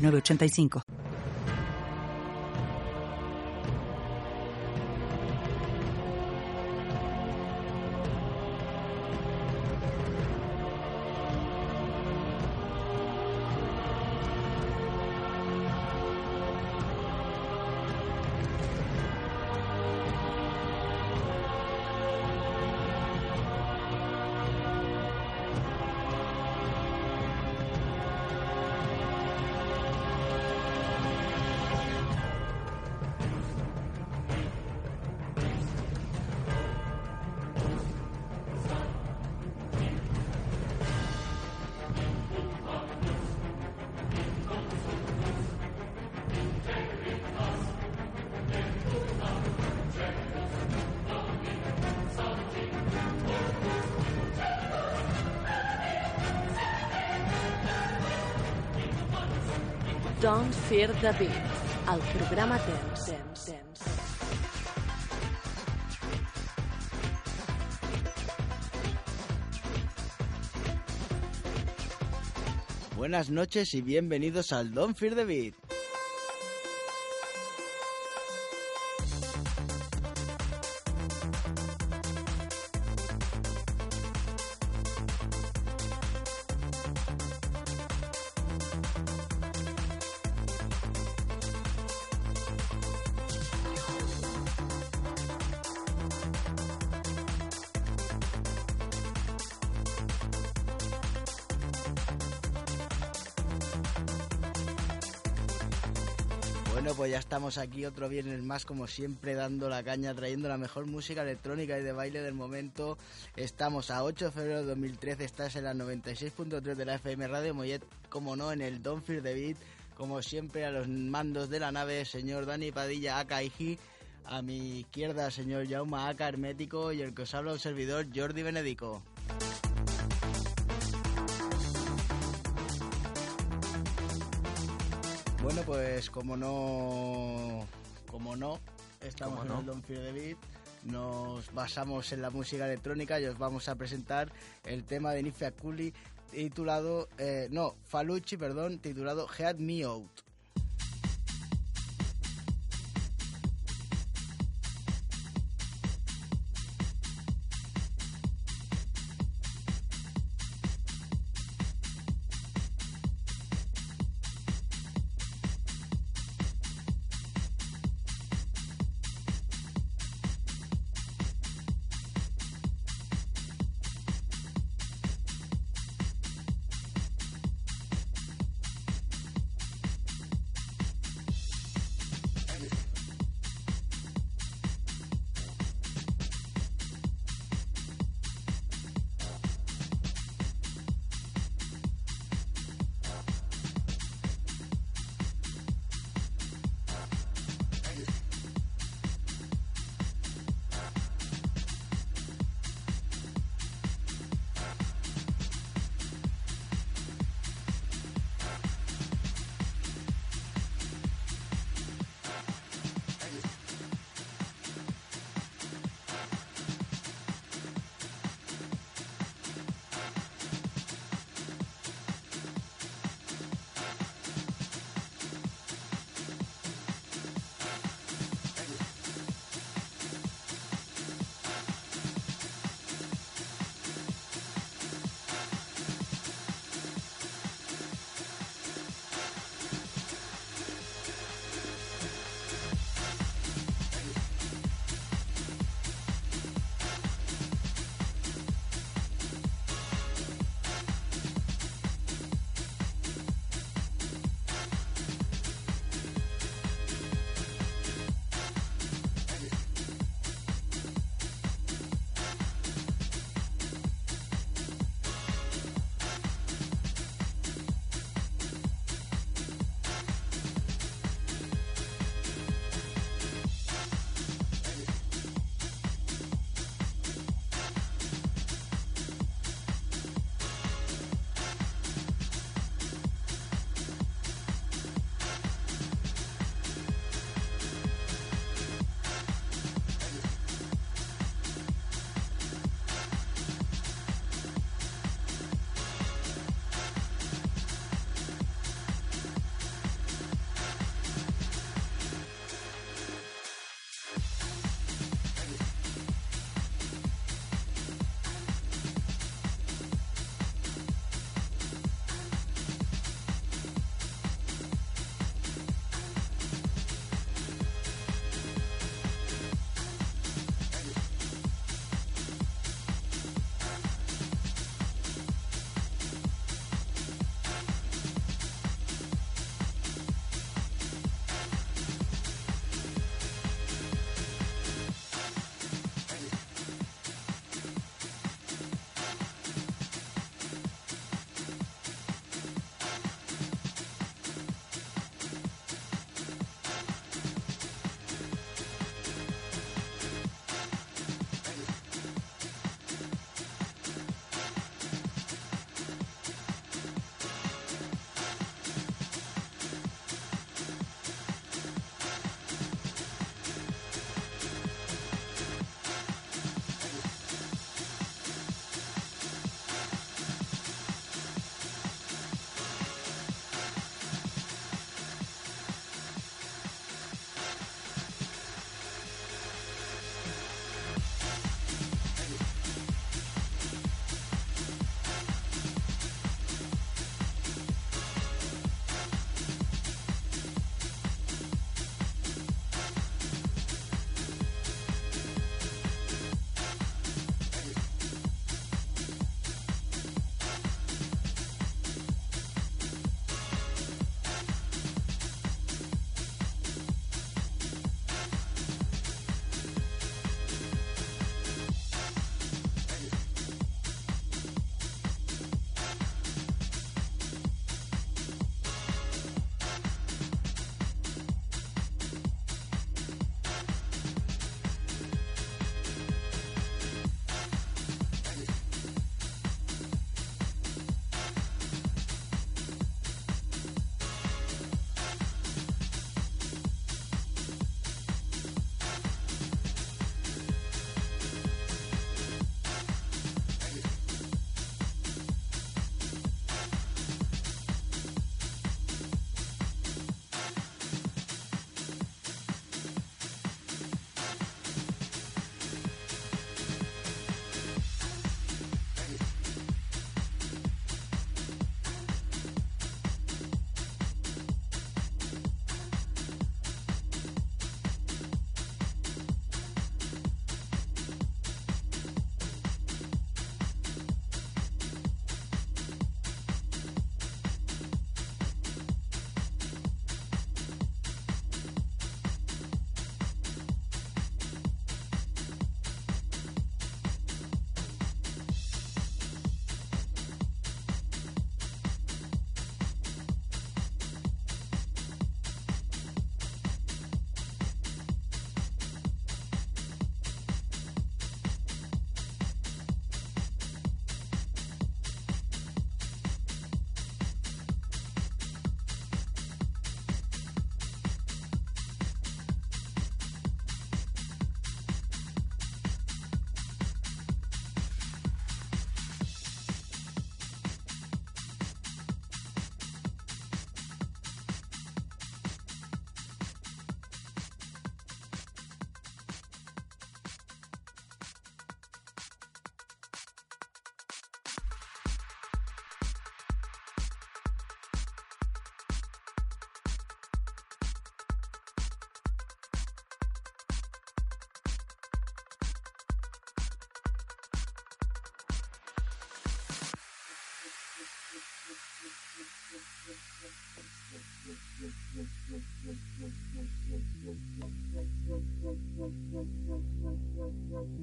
nueve ochenta y cinco. The Beat, el programa Temps. temps, temps. Buenas noches y bienvenidos al Don't Fear the Beat. Estamos aquí otro viernes más, como siempre, dando la caña, trayendo la mejor música electrónica y de baile del momento. Estamos a 8 de febrero de 2013, estás en la 96.3 de la FM Radio Mollet, como no, en el Don't Fear the Beat, como siempre, a los mandos de la nave, señor Dani Padilla, Aka Iji, a mi izquierda, señor Jauma Aka Hermético, y el que os habla, un servidor, Jordi Benedico. Bueno, pues como no, como no, estamos en el Don't Fear the Beat, nos basamos en la música electrónica y os vamos a presentar el tema de Nifia Kuli titulado, eh, no, Falucci, perdón, titulado Head Me Out.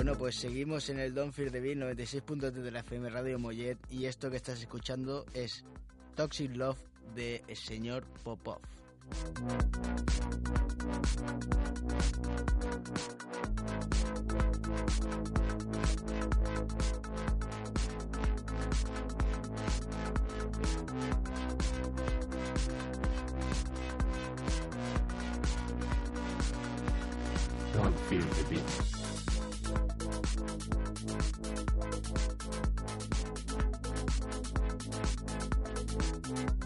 Bueno, pues seguimos en el Don Fear the Beat 96.3 de la FM Radio Mollet y esto que estás escuchando es Toxic Love de el señor Popov. Don't the. Thank you.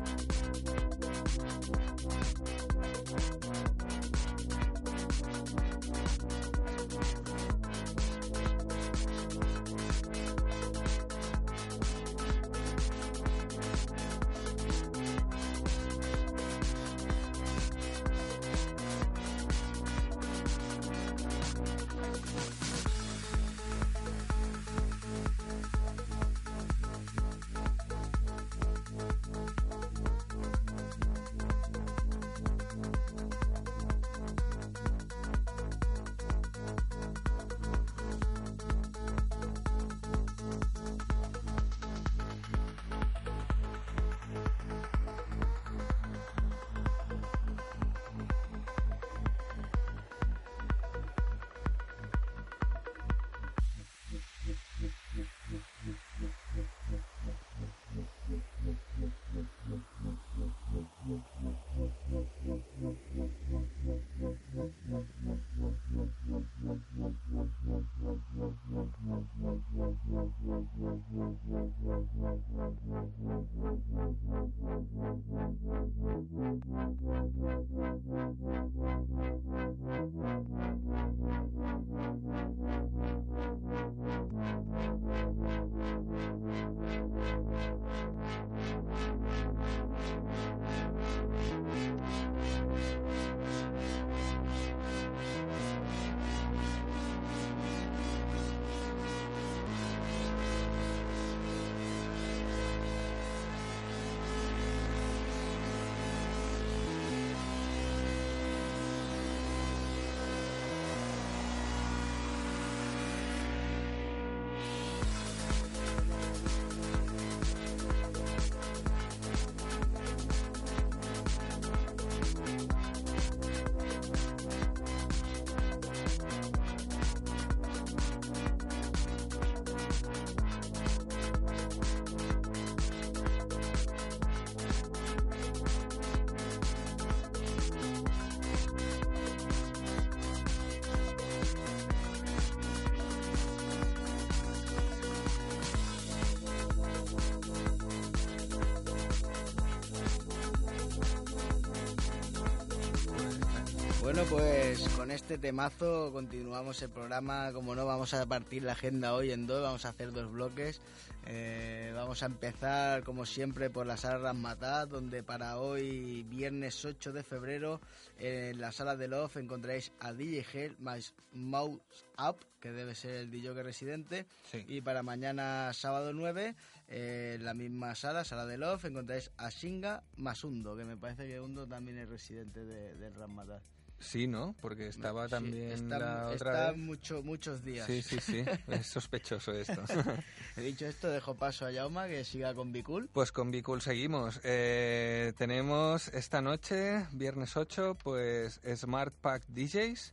Bueno, pues con este temazo continuamos el programa. Como no, vamos a partir la agenda hoy en dos, vamos a hacer dos bloques. Eh, vamos a empezar, como siempre, por la sala Rasmatat, donde para hoy, viernes 8 de febrero, en la sala de Love encontráis a DJ Hell más Mouse Up, que debe ser el DJ residente. Sí. Y para mañana, sábado 9, eh, en la misma sala, sala de Love, encontráis a Shinga más Undo, que me parece que Undo también es residente de, del Rasmatat. Sí, ¿no? Porque estaba Sí, también está, la otra está vez. mucho, muchos días. Sí, sí, sí. Es sospechoso esto. He dicho esto, dejo paso a Yauma que siga con Bicul. Pues con Bicool seguimos. Eh, tenemos esta noche, viernes 8, pues Smart Pack DJs,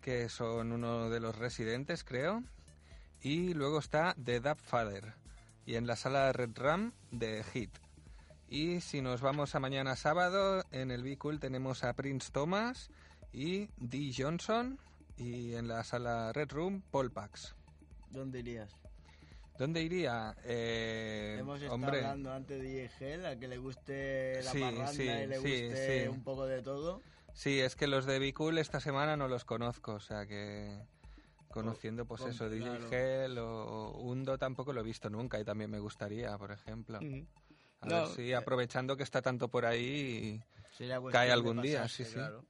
que son uno de los residentes, creo. Y luego está The Dub Father. Y en la sala Red Ram de Hit. Y si nos vamos a mañana sábado, en el Bicool tenemos a Prince Thomas y Dee Johnson. Y en la sala Red Room, Paul Pax. ¿Dónde irías? ¿Dónde iría? Eh, Hemos estado hombre, hablando antes de DJ Gel, a que le guste la Sí, parranda sí, y le sí, guste un poco de todo. Sí, es que los de Bicool esta semana no los conozco, o sea que conociendo pues eso, DJ. Gel o Undo tampoco lo he visto nunca y también me gustaría, por ejemplo. A No, ver si eh, aprovechando que está tanto por ahí, Cae algún día, pasarse, sí, sí. claro.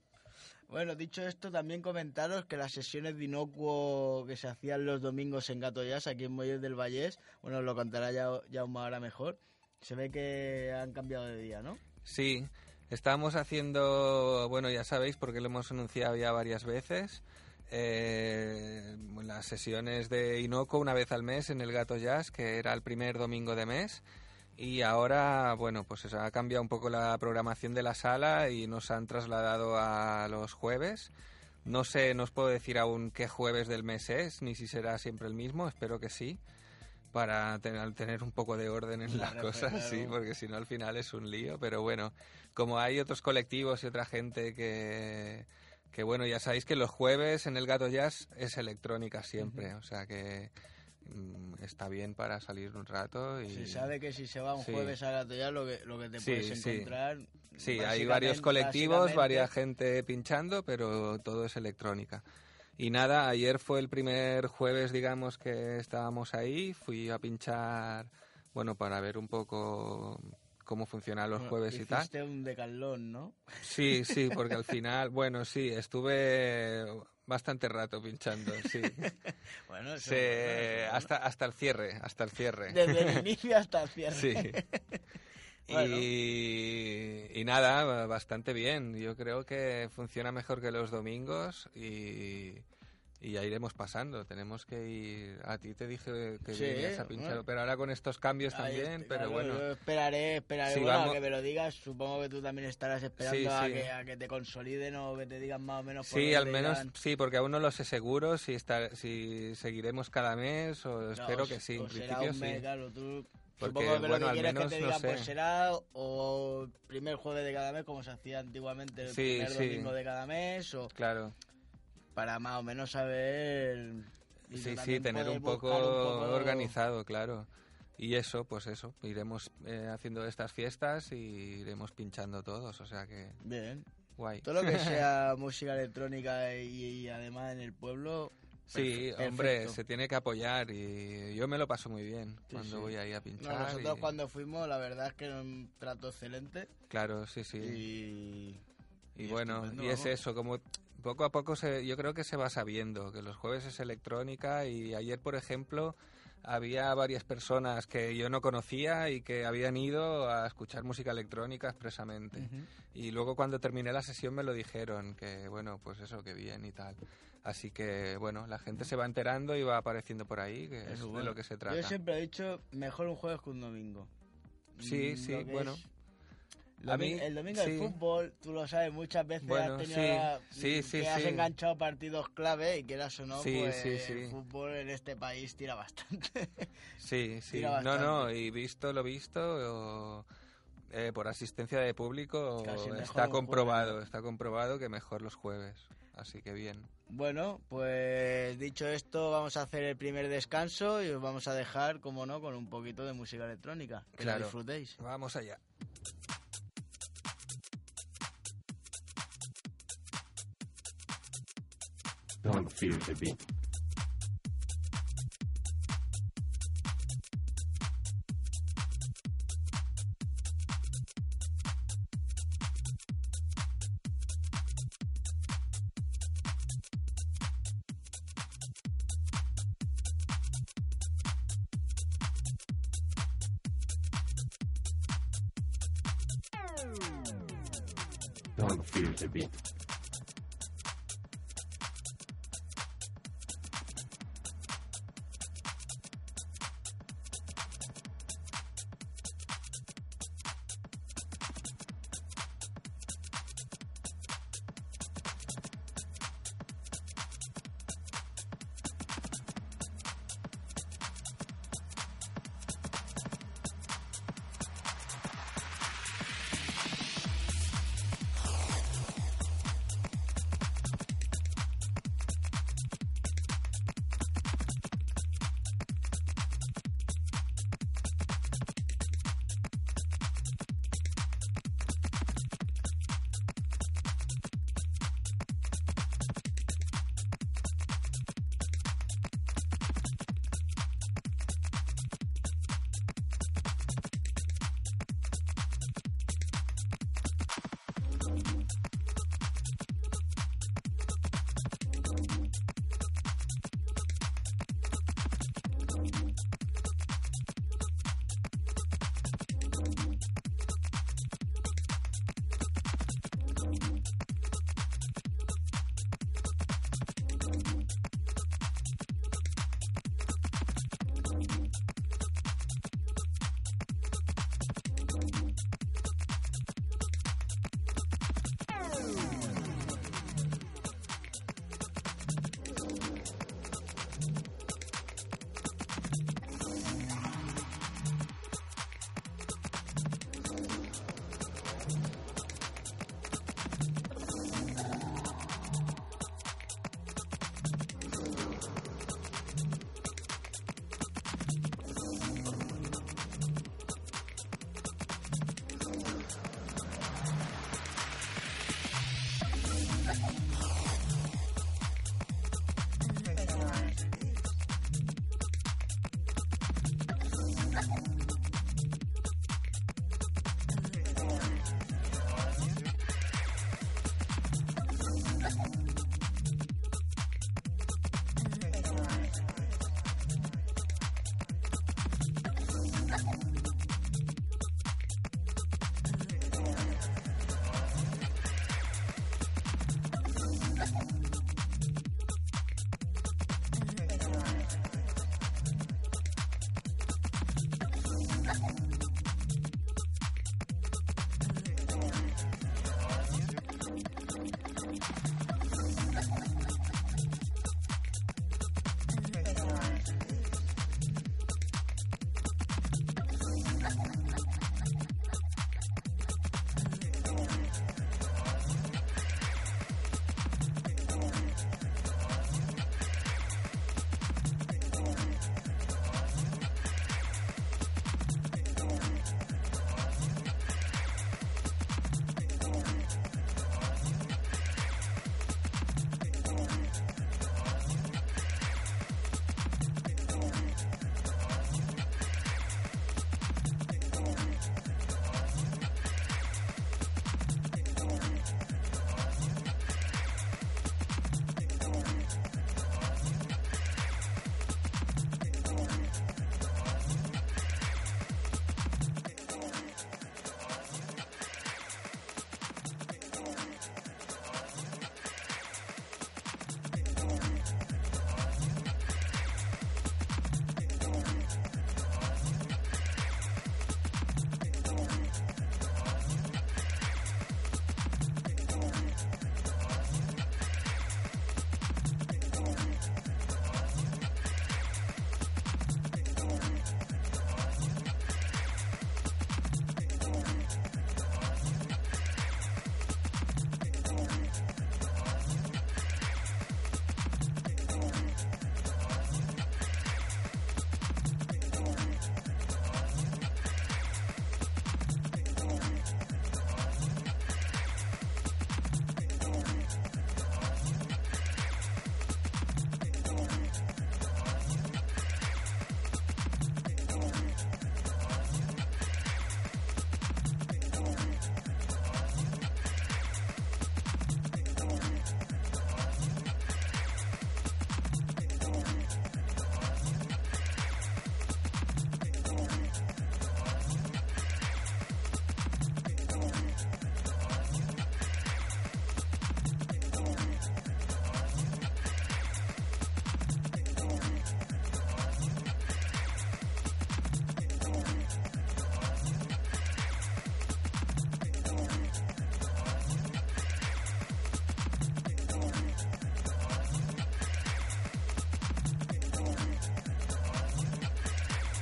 Bueno, dicho esto, también comentaros que las sesiones de inocuo que se hacían los domingos en Gato Jazz, aquí en Molles del Vallés, bueno, lo contará ya, ya ahora mejor, se ve que han cambiado de día, ¿no? sí, estábamos haciendo, bueno, ya sabéis porque lo hemos anunciado ya varias veces, eh, las sesiones de Inoco una vez al mes en el Gato Jazz, que era el primer domingo de mes. Y ahora, bueno, pues se ha cambiado un poco la programación de la sala y nos han trasladado a los jueves. No sé, no os puedo decir aún qué jueves del mes es, ni si será siempre el mismo, espero que sí, para tener, tener un poco de orden en las cosas, sí, porque si no al final es un lío. Pero bueno, como hay otros colectivos y otra gente que, que bueno, ya sabéis que los jueves en el Gato Jazz es electrónica siempre, o sea que está bien para salir un rato. Y... Se sabe que si se va un Sí. jueves a Gato Jazz lo que, lo que te Sí, puedes encontrar... Sí, hay varios colectivos, varias gente pinchando, pero todo es electrónica. Y nada, ayer fue el primer jueves, digamos, que estábamos ahí. Fui a pinchar, bueno, para ver un poco cómo funcionan los Bueno, jueves y tal. Hiciste un decalón, ¿no? Sí, sí, porque al final, bueno, sí, estuve bastante rato pinchando, sí. Bueno, eso- Se- bueno, hasta, hasta el cierre, hasta el cierre. Desde el inicio hasta el cierre. Sí. Bueno. Y, y nada, bastante bien. Yo creo que funciona mejor que los domingos y, y ya iremos pasando. Tenemos que ir. A ti te dije que Sí, vienes a pinchar, bueno. pero ahora con estos cambios Ahí también. pero claro, bueno, Yo esperaré, esperaré Sí, bueno, a vamos- que me lo digas. Supongo que tú también estarás esperando Sí, a. Que, a que te consoliden o que te digan más o menos. por sí, al menos irán. sí, porque aún no lo sé seguro si, está, si seguiremos cada mes o No, espero o que sí. En será principio un mes, sí. claro, tú- Porque, Supongo que bueno, lo que quieres menos que te no digan, pues sé. será o primer jueves de cada mes, como se hacía antiguamente, el Sí, primer sí. domingo de cada mes, o Claro. Para más o menos saber. y Sí, sí, tener un poco, buscar un poco- organizado, claro. Y eso, pues eso, iremos eh, haciendo estas fiestas y iremos pinchando todos, o sea que Bien. guay. Todo lo que sea música electrónica y, y además en el pueblo. Sí, hombre, se tiene que apoyar y yo me lo paso muy bien Sí, cuando sí. voy ahí a No, pinchar. nosotros y- cuando fuimos, la verdad es que era un trato excelente. Claro, sí, sí. Y, Y, y bueno, y es eso, como poco a poco se, yo creo que se va sabiendo que los jueves es electrónica y ayer, por ejemplo, había varias personas que yo no conocía y que habían ido a escuchar música electrónica expresamente. Y luego cuando terminé la sesión me lo dijeron, que bueno, pues eso, que bien y tal. Así que bueno, la gente se va enterando y va apareciendo por ahí, que es de lo que se trata. Yo siempre he dicho, mejor un jueves que un domingo. Sí, Mm, sí, bueno. es- A mí, el domingo sí. del fútbol, tú lo sabes, muchas veces Bueno, has tenido sí, la- sí, que has enganchado partidos clave y quieras o no, pues el fútbol en este país tira bastante. Sí, sí. Tira No, no, bastante. y visto lo visto, o, eh, por asistencia de público, está comprobado, jueves. está comprobado que mejor los jueves. Así que bien. bueno, pues dicho esto, vamos a hacer el primer descanso y os vamos a dejar, como no, con un poquito de música electrónica. Que la Claro. disfrutéis. Vamos allá. Don't feel the beat. Don't feel the beat.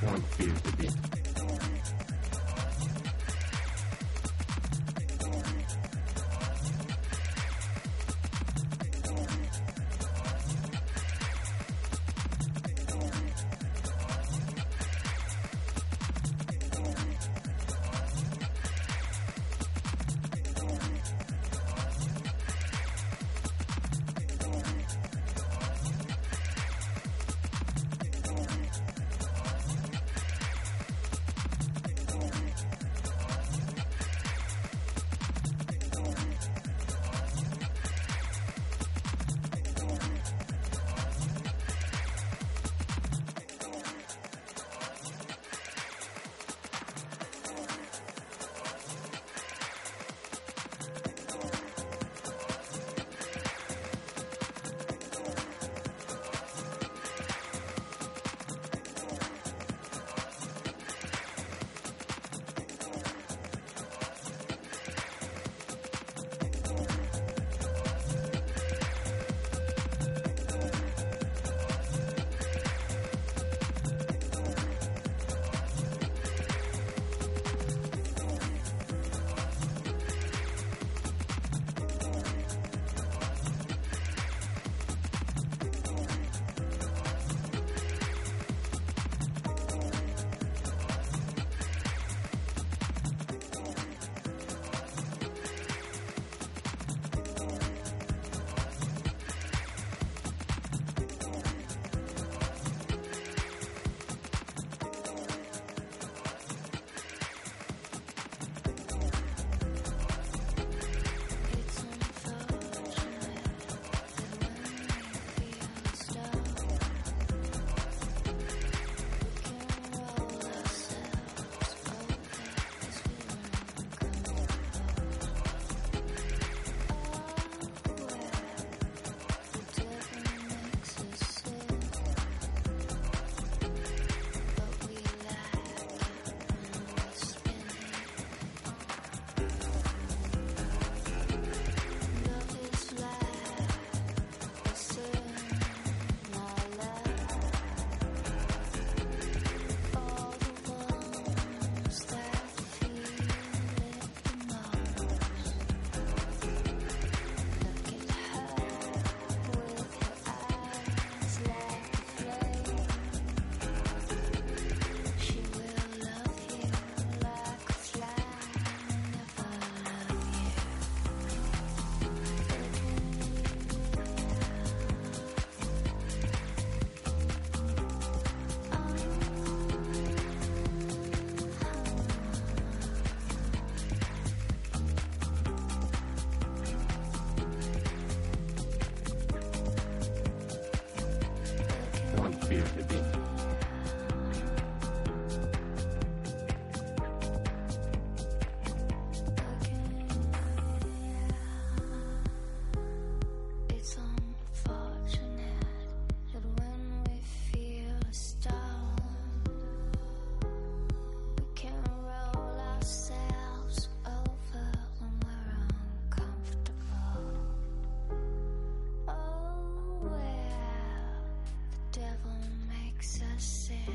Don't feel the beat. myself.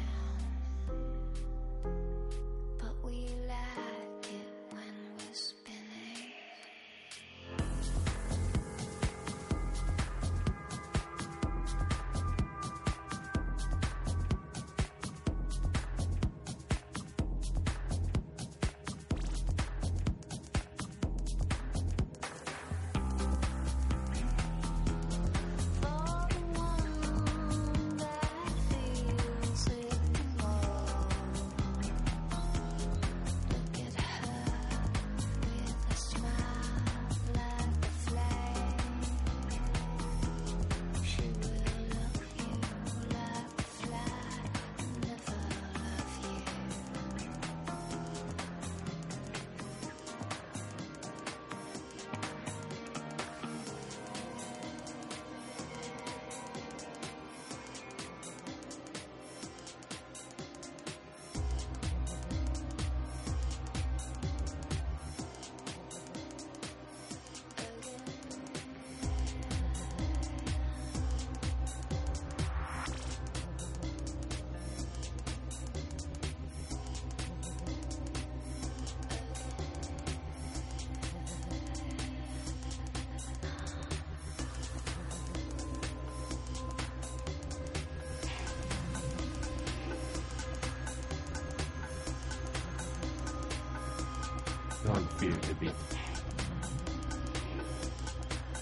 Don't fear the beat.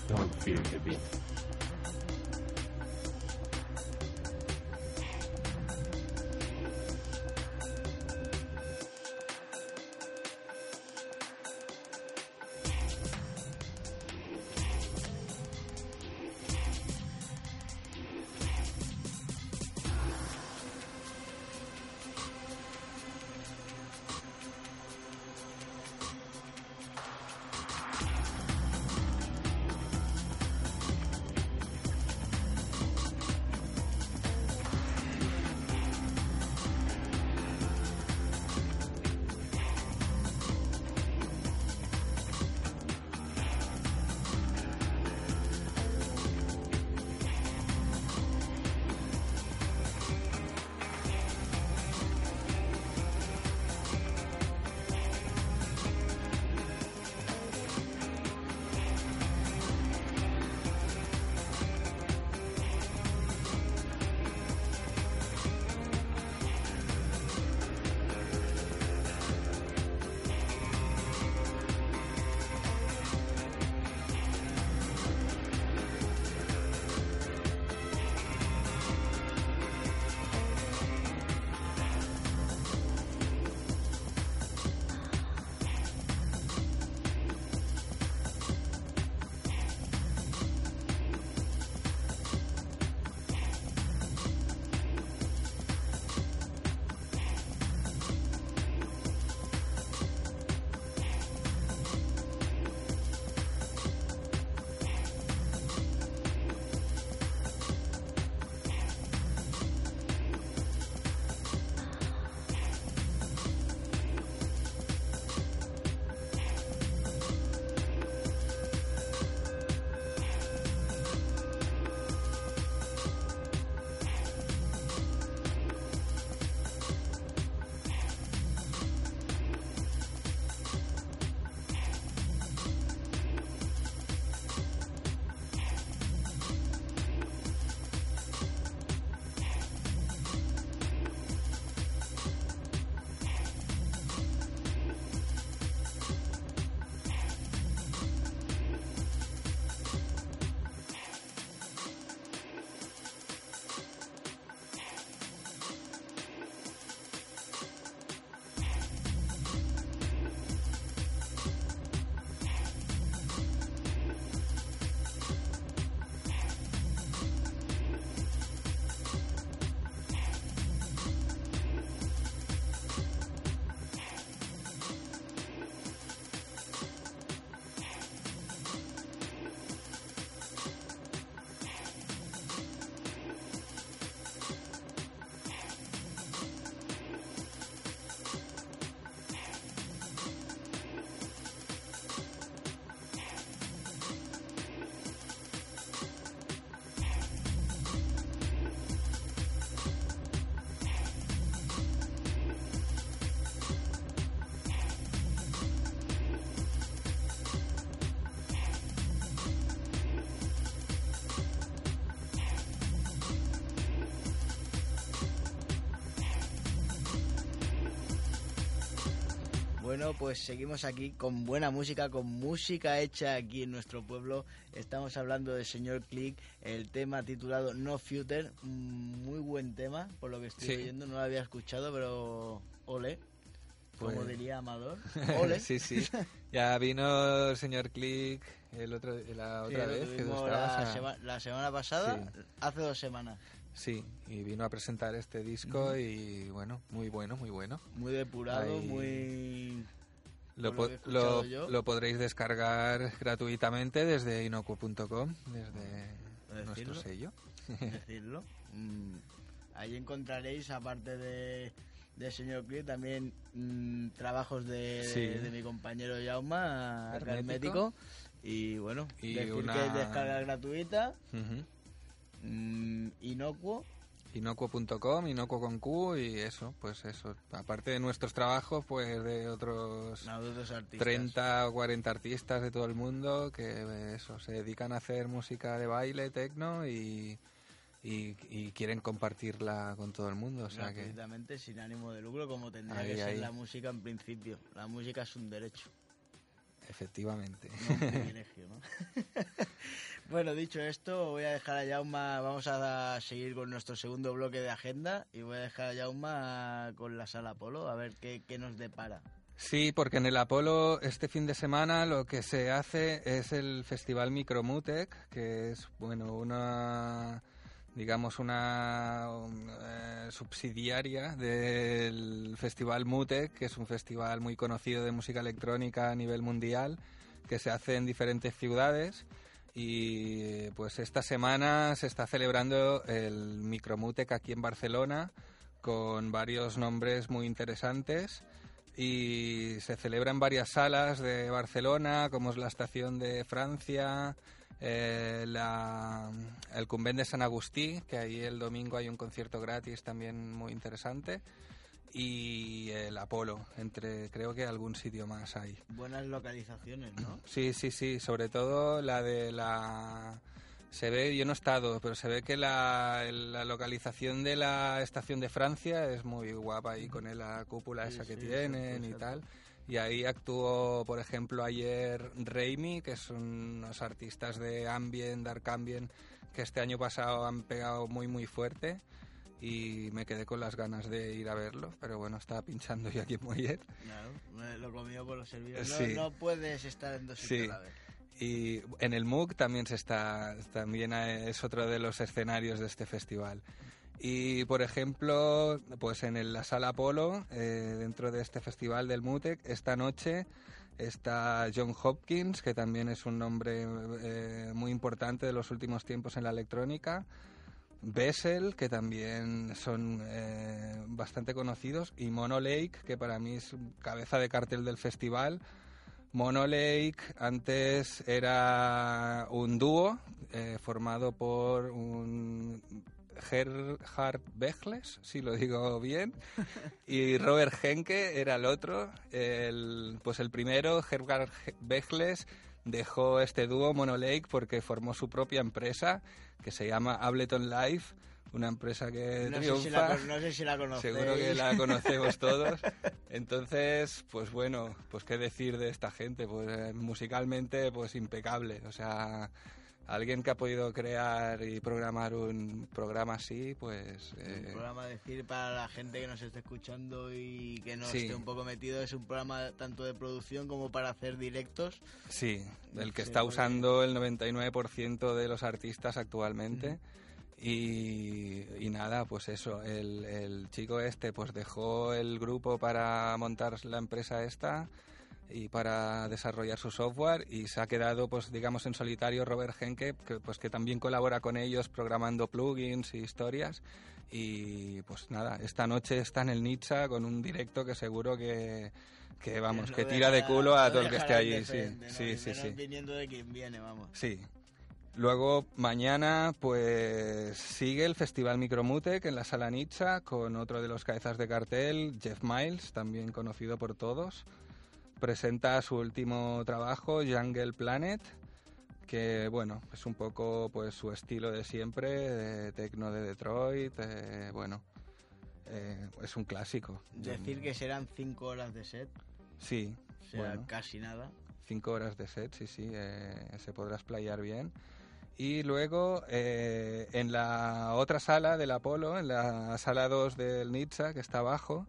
Don't fear the beat. Bueno, pues seguimos aquí con buena música, con música hecha aquí en nuestro pueblo. Estamos hablando del señor Click, el tema titulado No Future, muy buen tema, por lo que estoy Sí. oyendo, no lo había escuchado, pero ole, como Pues- diría Amador, ole. sí, sí. Ya vino el señor Click el otro, la otra vez que la, a- sema- la semana pasada, Sí. hace dos semanas. Sí, y vino a presentar este disco y bueno, muy bueno, muy bueno. Muy depurado, Ahí- muy... Lo, lo po- podréis descargar gratuitamente desde inocuo.com, desde nuestro sello. decirlo. Mm, ahí encontraréis, aparte de, de señor Clip, también mm, trabajos de, Sí. de mi compañero Jauma, Hermético. hermético. Y bueno, Y decir una- que es descarga gratuita, Ujú. Mm, inocuo. Inocuo.com, inocuo con Q y eso, pues eso. Aparte de nuestros trabajos, pues de otros no, de otros artistas. 30 o 40 artistas de todo el mundo que eh, eso se dedican a hacer música de baile, tecno y, y, y quieren compartirla con todo el mundo. O sea que sin ánimo de lucro, como tendría Ahí, que ser ahí. la música en principio. La música es un derecho. efectivamente. No, un privilegio, ¿no? bueno, dicho esto, voy a dejar a Jauma, vamos a seguir con nuestro segundo bloque de agenda y voy a dejar a Jauma con la sala Polo a ver qué, nos depara. Sí, porque en el Apolo este fin de semana lo que se hace es el Festival Micromutec, que es bueno una digamos una eh, subsidiaria del Festival Mutec, que es un festival muy conocido de música electrónica a nivel mundial, que se hace en diferentes ciudades y pues esta semana se está celebrando el Micromutec aquí en Barcelona con varios nombres muy interesantes y se celebra en varias salas de Barcelona, como es la Estación de Francia, eh, el Convent de San Agustí, que ahí el domingo hay un concierto gratis también muy interesante, y el Apolo, entre creo que algún sitio más hay. Buenas localizaciones, ¿no? Sí, sí, sí, sobre todo la de la... Se ve, yo no he estado, pero se ve que la, la localización de la estación de Francia es muy guapa ahí con la cúpula Sí, esa que sí, tienen y tal. Y ahí actuó, por ejemplo, ayer Raimi, que son unos artistas de ambient, dark ambient, que este año pasado han pegado muy, muy fuerte. Y me quedé con las ganas de ir a verlo, pero bueno, estaba pinchando yo aquí en Mollet. Claro, lo comió por los servidores. No, Sí. no puedes estar en dos sitios Sí. a la vez. Y en el MOOC también se está, también es otro de los escenarios de este festival. Y por ejemplo, pues en la sala Apolo, eh, dentro de este festival del MUTEC, esta noche está John Hopkins, que también es un nombre eh, muy importante de los últimos tiempos en la electrónica. Bessel, que también son eh, bastante conocidos, y Mono Lake, que para mí es cabeza de cartel del festival. Mono Lake antes era un dúo eh, formado por un Gerhard Bechles, si lo digo bien, y Robert Henke era el otro. Pues el primero, Gerhard Bechles, dejó este dúo Mono Lake porque formó su propia empresa que se llama Ableton Live, una empresa que No sé, triunfa. si la, con- no sé si la conocéis. Seguro que la conocemos todos. Entonces, pues bueno, pues qué decir de esta gente, pues eh, musicalmente pues impecable, o sea, alguien que ha podido crear y programar un programa así, pues Un eh, programa, decir, para la gente que nos esté escuchando y que no Sí. esté un poco metido, es un programa tanto de producción como para hacer directos. sí, el que Sí, está usando el 99% de los artistas actualmente. Y, y nada, pues eso, el, el chico este pues dejó el grupo para montar la empresa esta y para desarrollar su software y se ha quedado pues digamos en solitario Robert Henke que pues que también colabora con ellos programando plugins y historias y pues nada, esta noche está en el Nitsa con un directo que seguro que, que vamos, que tira de culo a todo el que esté allí, sí, ¿no? sí, sí, sí. viniendo de quien viene, vamos. Sí. Luego, mañana, pues sigue el Festival Micromutec en la Sala Nietzsche con otro de los cabezas de cartel, Jeff Miles, también conocido por todos. Presenta su último trabajo, Jungle Planet, que, bueno, es un poco pues su estilo de siempre, de tecno de Detroit, eh, bueno, eh, es un clásico. Decir que serán cinco horas de set, Sí, o sea, bueno. casi nada. Cinco horas de set, sí, sí, eh, se podrá explayar bien. Y luego en la otra sala del Apolo, en la sala 2 del Nitsa, que está abajo,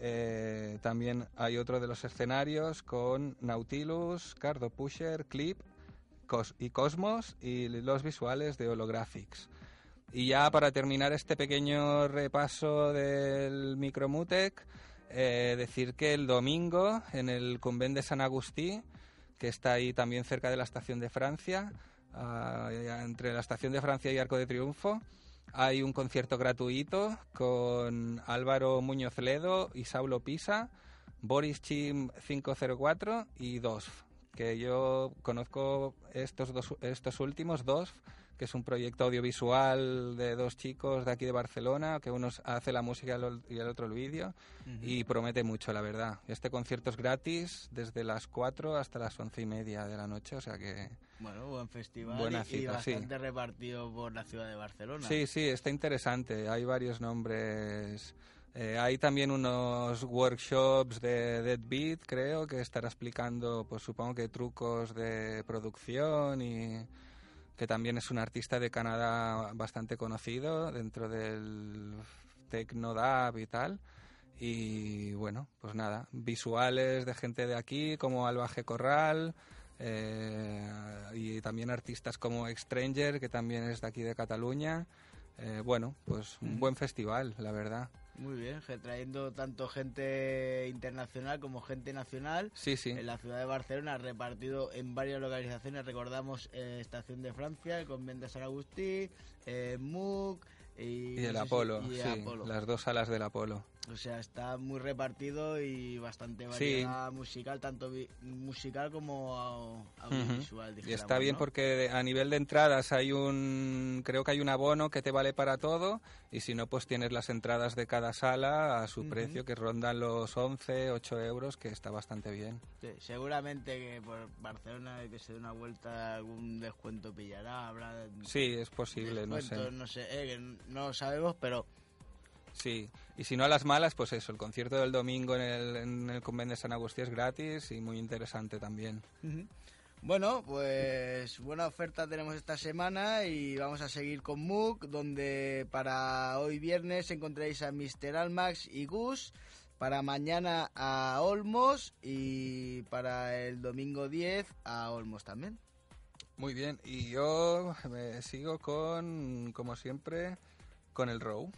eh, también hay otro de los escenarios con Nautilus, Cardo Pusher, Clip Cos- y Cosmos y los visuales de Holographics. Y ya para terminar este pequeño repaso del Micromutec, eh, decir que el domingo en el Convent de San Agustí, que está ahí también cerca de la estación de Francia, ah, entre la estación de Francia y Arco de Triunfo, hay un concierto gratuito con Álvaro Muñoz Ledo y Saulo Pisa, Boris Chim 504 y Dosf, que yo conozco estos dos estos últimos Dosf, que es un proyecto audiovisual de dos chicos de aquí de Barcelona, que uno hace la música y el- y el otro el vídeo, y promete mucho, la verdad. Este concierto es gratis desde las 4 hasta las once y media de la noche, o sea que... Bueno, buen festival Buena y- y, cita, sí. bastante repartido por la ciudad de Barcelona. Sí, sí, está interesante. Hay varios nombres Eh, hay también unos workshops de Dead Beat, creo, que estará explicando, pues supongo que trucos de producción y que también es un artista de Canadá bastante conocido dentro del Techno Dub y tal. Y bueno, pues nada, visuales de gente de aquí como Albaje Corral eh, y también artistas como Stranger, que también es de aquí de Cataluña. Eh, bueno, pues un buen festival, la verdad. Muy bien, trayendo tanto gente internacional como gente nacional. Sí, sí. En la ciudad de Barcelona, repartido en varias localizaciones. Recordamos eh, Estación de Francia, el Convento de San Agustín, eh, MUC y, Y el no sé si- Apolo, y sí, Apolo. las dos salas del Apolo. O sea, está muy repartido y bastante Sí. variedad musical, tanto musical como au- audiovisual. Y dijéramos, está bien ¿no? porque a nivel de entradas hay un, creo que hay un abono que te vale para todo y si no pues tienes las entradas de cada sala a su precio que rondan los 11, 8 euros que está bastante bien. Sí, seguramente que por Barcelona que se dé una vuelta algún descuento pillará, habrá Sí, es posible, no sé. no sé, eh, no lo sabemos, pero Sí, y si no a las malas pues eso, el concierto del domingo en el, en el convento de San Agustín es gratis y muy interesante también. Bueno, pues buena oferta tenemos esta semana y vamos a seguir con MOOC, donde para hoy viernes encontraréis a Mr. Almax y Gus, para mañana a Olmos y para el domingo 10 a Olmos también. Muy bien, y yo me sigo con, como siempre, con el Row.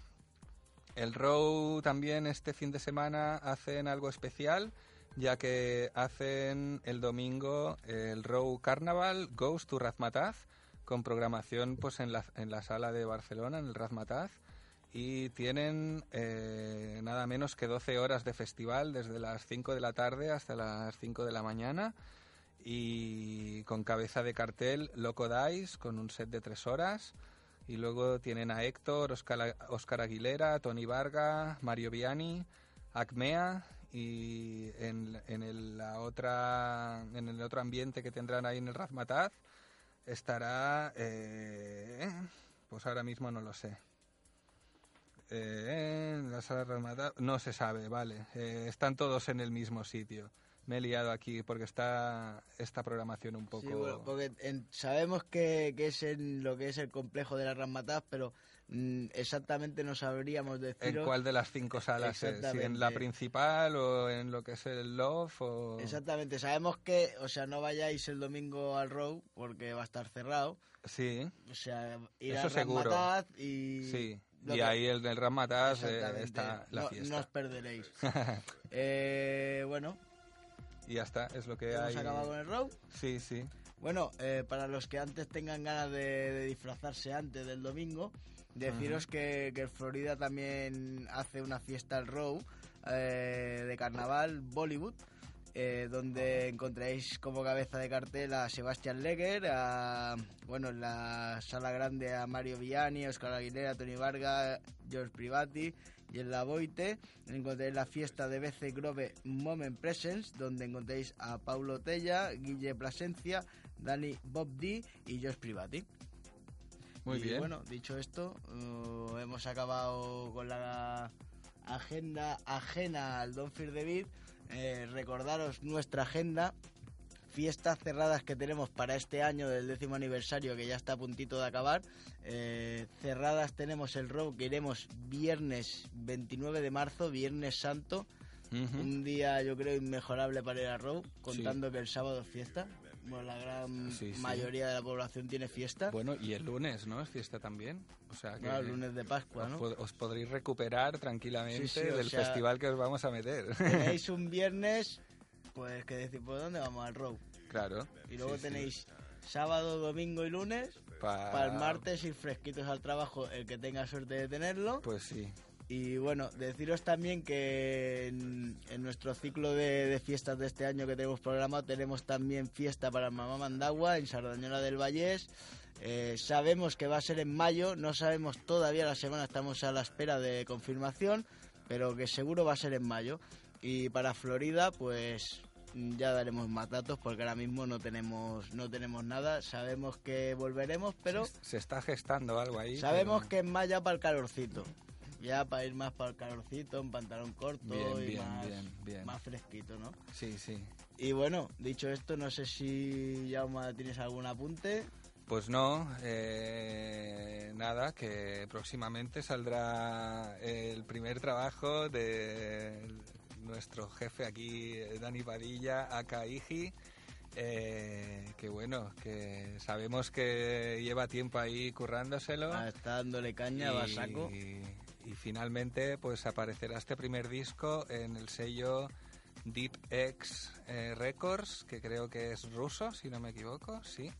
El Row también este fin de semana hacen algo especial, ya que hacen el domingo el Row Carnaval Goes to Razmataz, con programación pues en la, en la sala de Barcelona, en el Razmataz, y tienen eh, nada menos que 12 horas de festival desde las 5 de la tarde hasta las 5 de la mañana. Y con cabeza de cartel Loco Dice con un set de tres horas y luego tienen a Héctor, Oscar, Oscar Aguilera, Tony Varga, Mario Viani, Acmea y en, en el, la otra en el otro ambiente que tendrán ahí en el Razmataz estará eh, pues ahora mismo no lo sé. Eh, en la sala Razmataz no se sabe vale. Eh, están todos en el mismo sitio me he liado aquí porque está esta programación un poco Sí, bueno, porque en- sabemos que, que es en lo que es el complejo de la Ramataz, pero mm, exactamente no sabríamos en deciros. cuál de las cinco salas es, si en la principal o en lo que es el Love o Exactamente, sabemos que, o sea, no vayáis el domingo al Row porque va a estar cerrado. sí O sea, ir Eso a seguro. Ramataz y... sí lo y que- ahí el del Ramataz eh, está la no, fiesta no os perderéis. Eh, bueno, y ya está es lo que hemos hay acabado con el Row. sí sí Bueno, eh, para los que antes tengan ganas de, de disfrazarse antes del domingo, deciros que, que Florida también hace una fiesta al Row eh, de carnaval Bollywood, eh, donde encontraréis como cabeza de cartel a Sebastián Leger, a, bueno, en la sala grande a Mario Viani, Oscar Aguilera, Tony Vargas, George Privati. Y en la Boite encontraréis la fiesta de BC Grove Moment Presents, donde encontréis a Paulo Tella, Guille Plasencia, Dani Bob D y Josh Privati. muy Y bien Bueno, dicho esto, uh, hemos acabado con la agenda ajena al Don Fear the Beat. Eh, recordaros nuestra agenda. Fiestas cerradas que tenemos para este año del décimo aniversario que ya está a puntito de acabar. Eh, cerradas tenemos el rock que iremos viernes 29 de marzo, viernes santo. Ujú. Un día yo creo inmejorable para ir a Row, contando que el sábado es fiesta. Bueno, la gran Sí, sí. mayoría de la población tiene fiesta. bueno y el lunes no es fiesta también o sea que Claro, el lunes de Pascua, os, ¿no? pod- os podréis recuperar tranquilamente Sí, sí, del sea- festival que os vamos a meter Tenéis un viernes, pues que decir, ¿por dónde vamos al Row? claro Y luego sí, sí. tenéis sábado, domingo y lunes. Pa- Para el martes ir fresquitos al trabajo, el que tenga suerte de tenerlo. pues sí Y bueno, deciros también que en, en nuestro ciclo de, de fiestas de este año que tenemos programado, tenemos también fiesta para Mamá Mandagua en Sardañola del Vallés. Eh, sabemos que va a ser en mayo, no sabemos todavía la semana, estamos a la espera de confirmación, pero que seguro va a ser en mayo. Y para Florida, pues ya daremos más datos porque ahora mismo no tenemos no tenemos nada. Sabemos que volveremos, pero se está gestando algo ahí sabemos pero- que en mayo para el calorcito. Ya para ir más para el calorcito, en pantalón corto Bien, y bien, más, bien, más fresquito, ¿no? Sí, sí. Y bueno, dicho esto, no sé si Jauma tienes algún apunte. Pues no, eh, nada, que próximamente saldrá el primer trabajo de nuestro jefe aquí, Dani Padilla, aka Iji, eh, que bueno, que sabemos que lleva tiempo ahí currándoselo. Ah, Está dándole caña, va a saco. y finalmente pues aparecerá este primer disco en el sello Deep X eh, Records, que creo que es ruso, si no me equivoco, sí.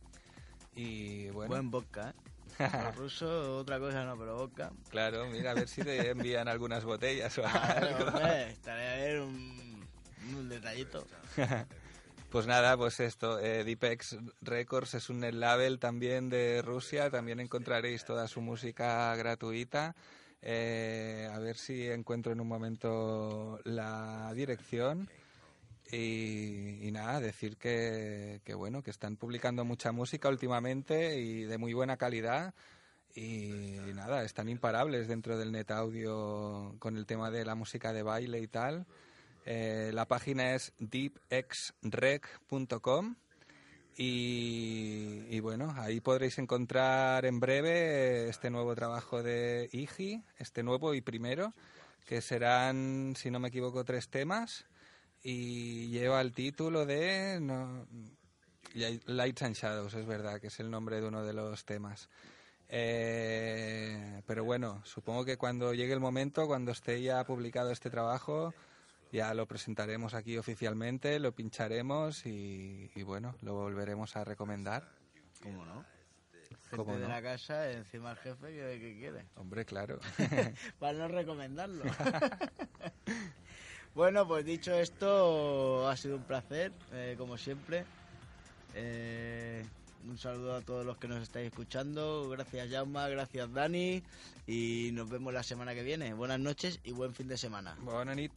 Y bueno, Buen vodka, ¿eh? Los ruso, otra cosa no, pero vodka. claro, mira, a ver si te envían algunas botellas o Claro, algo. hombre, estaría bien un, un detallito. Pues nada, pues esto, eh, Deepex Records es un net label también de Rusia, también encontraréis toda su música gratuita. Eh, a ver si encuentro en un momento la dirección. Y, nada, decir que, que bueno, que están publicando mucha música últimamente y de muy buena calidad. Y nada, están imparables dentro del net audio con el tema de la música de baile y tal. Eh, la página es deepxrec.com y, y bueno, ahí podréis encontrar en breve este nuevo trabajo de Igi, este nuevo y primero, que serán, si no me equivoco, tres temas y lleva el título de no, Lights and Shadows, es verdad, que es el nombre de uno de los temas. Eh, pero bueno, supongo que cuando llegue el momento, cuando esté ya publicado este trabajo, ya lo presentaremos aquí oficialmente, lo pincharemos y, y bueno, lo volveremos a recomendar. ¿Cómo no? Gente ¿Cómo de no? la casa, encima el jefe, que, que quiere. Hombre, claro. Para no recomendarlo. bueno, pues dicho esto, ha sido un placer, eh, como siempre. Eh, un saludo a todos los que nos estáis escuchando. Gracias, Jauma. Gracias, Dani. Y nos vemos la semana que viene. Buenas noches y buen fin de semana. Bona nit.